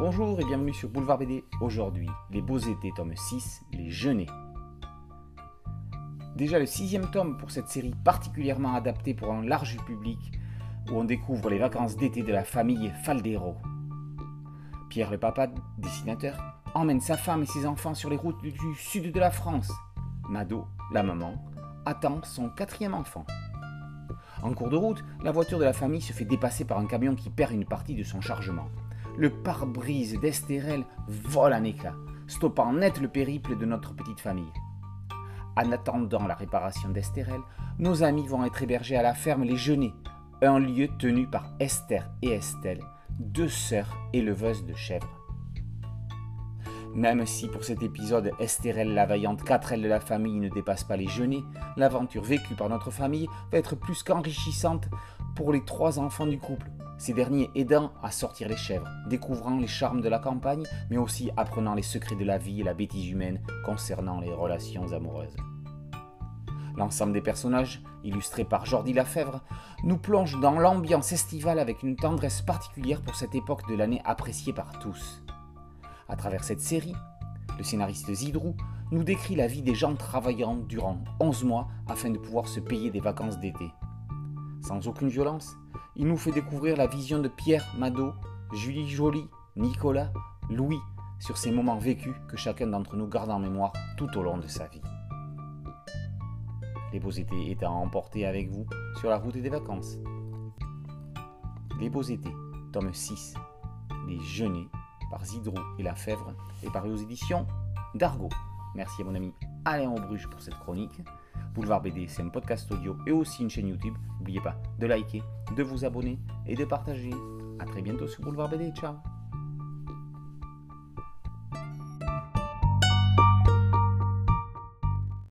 Bonjour et bienvenue sur Boulevard BD. Aujourd'hui, Les Beaux Étés, tome 6, Les Jeûnés. Déjà le sixième tome pour cette série particulièrement adaptée pour un large public où on découvre les vacances d'été de la famille Faldero. Pierre le papa, dessinateur, emmène sa femme et ses enfants sur les routes du sud de la France. Mado, la maman, attend son quatrième enfant. En cours de route, la voiture de la famille se fait dépasser par un camion qui perd une partie de son chargement. Le pare-brise d'Estérel vole en éclats, stoppant net le périple de notre petite famille. En attendant la réparation d'Estérel, nos amis vont être hébergés à la ferme Les Genêts, un lieu tenu par Esther et Estelle, deux sœurs éleveuses de chèvres. Même si pour cet épisode Estérelle la vaillante quatrelle de la famille ne dépasse pas les genêts, l'aventure vécue par notre famille va être plus qu'enrichissante pour les trois enfants du couple, ces derniers aidant à sortir les chèvres, découvrant les charmes de la campagne, mais aussi apprenant les secrets de la vie et la bêtise humaine concernant les relations amoureuses. L'ensemble des personnages, illustrés par Jordi Lafèvre, nous plonge dans l'ambiance estivale avec une tendresse particulière pour cette époque de l'année appréciée par tous. À travers cette série, le scénariste Zidrou nous décrit la vie des gens travaillant durant 11 mois afin de pouvoir se payer des vacances d'été. Sans aucune violence, il nous fait découvrir la vision de Pierre, Mado, Julie Joly, Nicolas, Louis sur ces moments vécus que chacun d'entre nous garde en mémoire tout au long de sa vie. Les beaux étés étant emportés avec vous sur la route des vacances. Les beaux étés, tome 6, Les Genêts par Zidrou et La Fèvre et paru aux éditions d'Argo. Merci à mon ami Alain Aubruche pour cette chronique. Boulevard BD, c'est un podcast audio et aussi une chaîne YouTube. N'oubliez pas de liker, de vous abonner et de partager. A très bientôt sur Boulevard BD. Ciao